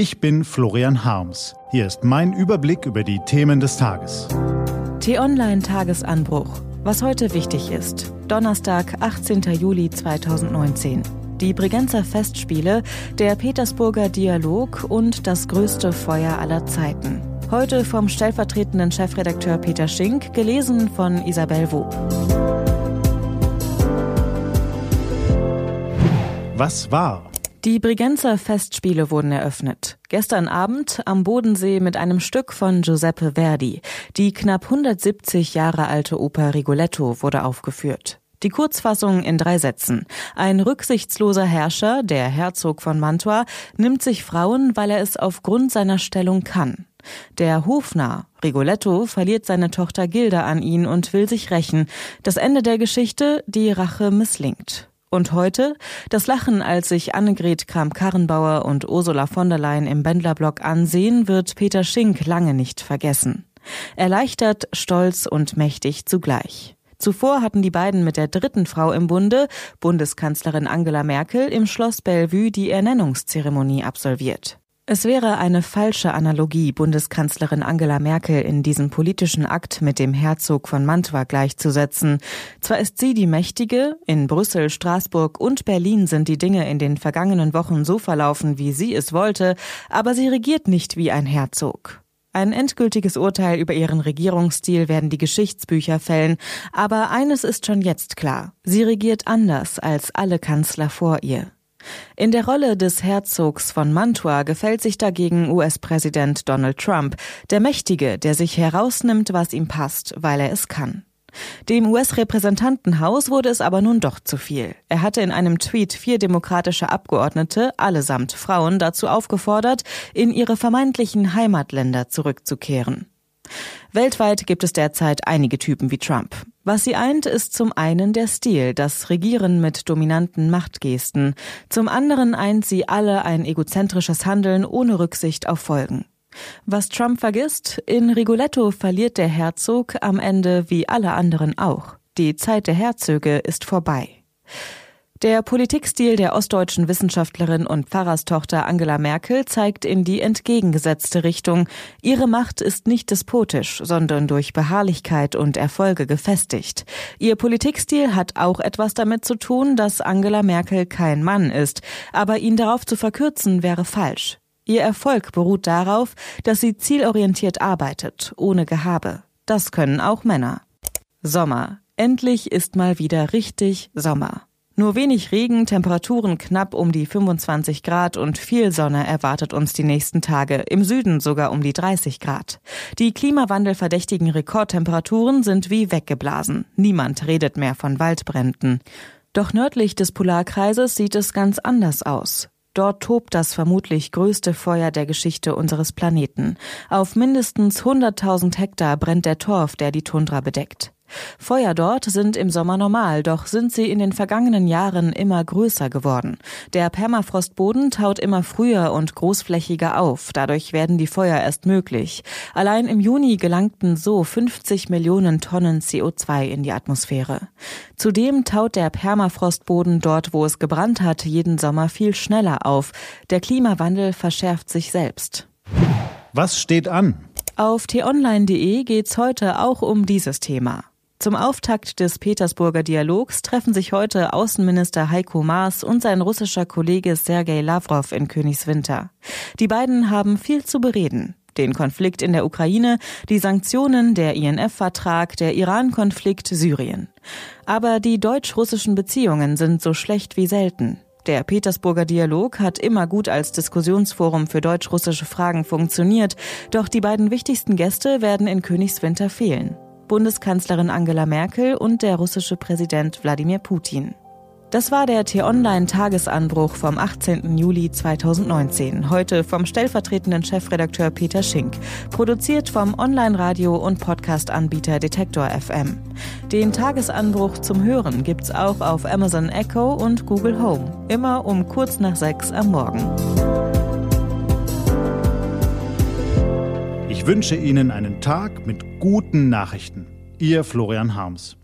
Ich bin Florian Harms. Hier ist mein Überblick über die Themen des Tages. T-Online Tagesanbruch. Was heute wichtig ist. Donnerstag, 18. Juli 2019. Die Bregenzer Festspiele, der Petersburger Dialog und das größte Feuer aller Zeiten. Heute vom stellvertretenden Chefredakteur Peter Schink, gelesen von Isabel Wu. Was war? Die Bregenzer Festspiele wurden eröffnet. Gestern Abend am Bodensee mit einem Stück von Giuseppe Verdi. Die knapp 170 Jahre alte Oper Rigoletto wurde aufgeführt. Die Kurzfassung in drei Sätzen. Ein rücksichtsloser Herrscher, der Herzog von Mantua, nimmt sich Frauen, weil er es aufgrund seiner Stellung kann. Der Hofnarr Rigoletto verliert seine Tochter Gilda an ihn und will sich rächen. Das Ende der Geschichte, die Rache misslingt. Und heute? Das Lachen, als sich Annegret Kramp-Karrenbauer und Ursula von der Leyen im Bändlerblock ansehen, wird Peter Schink lange nicht vergessen. Erleichtert, stolz und mächtig zugleich. Zuvor hatten die beiden mit der dritten Frau im Bunde, Bundeskanzlerin Angela Merkel, im Schloss Bellevue die Ernennungszeremonie absolviert. Es wäre eine falsche Analogie, Bundeskanzlerin Angela Merkel in diesem politischen Akt mit dem Herzog von Mantua gleichzusetzen. Zwar ist sie die Mächtige, in Brüssel, Straßburg und Berlin sind die Dinge in den vergangenen Wochen so verlaufen, wie sie es wollte, aber sie regiert nicht wie ein Herzog. Ein endgültiges Urteil über ihren Regierungsstil werden die Geschichtsbücher fällen, aber eines ist schon jetzt klar. Sie regiert anders als alle Kanzler vor ihr. In der Rolle des Herzogs von Mantua gefällt sich dagegen US-Präsident Donald Trump, der Mächtige, der sich herausnimmt, was ihm passt, weil er es kann. Dem US-Repräsentantenhaus wurde es aber nun doch zu viel. Er hatte in einem Tweet vier demokratische Abgeordnete, allesamt Frauen, dazu aufgefordert, in ihre vermeintlichen Heimatländer zurückzukehren. Weltweit gibt es derzeit einige Typen wie Trump. Was sie eint, ist zum einen der Stil, das Regieren mit dominanten Machtgesten. Zum anderen eint sie alle ein egozentrisches Handeln ohne Rücksicht auf Folgen. Was Trump vergisst, in Rigoletto verliert der Herzog am Ende wie alle anderen auch. Die Zeit der Herzöge ist vorbei. Der Politikstil der ostdeutschen Wissenschaftlerin und Pfarrerstochter Angela Merkel zeigt in die entgegengesetzte Richtung. Ihre Macht ist nicht despotisch, sondern durch Beharrlichkeit und Erfolge gefestigt. Ihr Politikstil hat auch etwas damit zu tun, dass Angela Merkel kein Mann ist, aber ihn darauf zu verkürzen wäre falsch. Ihr Erfolg beruht darauf, dass sie zielorientiert arbeitet, ohne Gehabe. Das können auch Männer. Sommer. Endlich ist mal wieder richtig Sommer. Nur wenig Regen, Temperaturen knapp um die 25 Grad und viel Sonne erwartet uns die nächsten Tage, im Süden sogar um die 30 Grad. Die klimawandelverdächtigen Rekordtemperaturen sind wie weggeblasen. Niemand redet mehr von Waldbränden. Doch nördlich des Polarkreises sieht es ganz anders aus. Dort tobt das vermutlich größte Feuer der Geschichte unseres Planeten. Auf mindestens 100.000 Hektar brennt der Torf, der die Tundra bedeckt. Feuer dort sind im Sommer normal, doch sind sie in den vergangenen Jahren immer größer geworden. Der Permafrostboden taut immer früher und großflächiger auf, dadurch werden die Feuer erst möglich. Allein im Juni gelangten so 50 Millionen Tonnen CO2 in die Atmosphäre. Zudem taut der Permafrostboden dort, wo es gebrannt hat, jeden Sommer viel schneller auf. Der Klimawandel verschärft sich selbst. Was steht an? Auf t-online.de geht's heute auch um dieses Thema. Zum Auftakt des Petersburger Dialogs treffen sich heute Außenminister Heiko Maas und sein russischer Kollege Sergei Lavrov in Königswinter. Die beiden haben viel zu bereden. Den Konflikt in der Ukraine, die Sanktionen, der INF-Vertrag, der Iran-Konflikt, Syrien. Aber die deutsch-russischen Beziehungen sind so schlecht wie selten. Der Petersburger Dialog hat immer gut als Diskussionsforum für deutsch-russische Fragen funktioniert, doch die beiden wichtigsten Gäste werden in Königswinter fehlen. Bundeskanzlerin Angela Merkel und der russische Präsident Wladimir Putin. Das war der T-Online-Tagesanbruch vom 18. Juli 2019. Heute vom stellvertretenden Chefredakteur Peter Schink. Produziert vom Online-Radio- und Podcast-Anbieter Detektor FM. Den Tagesanbruch zum Hören gibt's auch auf Amazon Echo und Google Home. Immer um kurz nach sechs am Morgen. Ich wünsche Ihnen einen Tag mit guten Nachrichten. Ihr Florian Harms.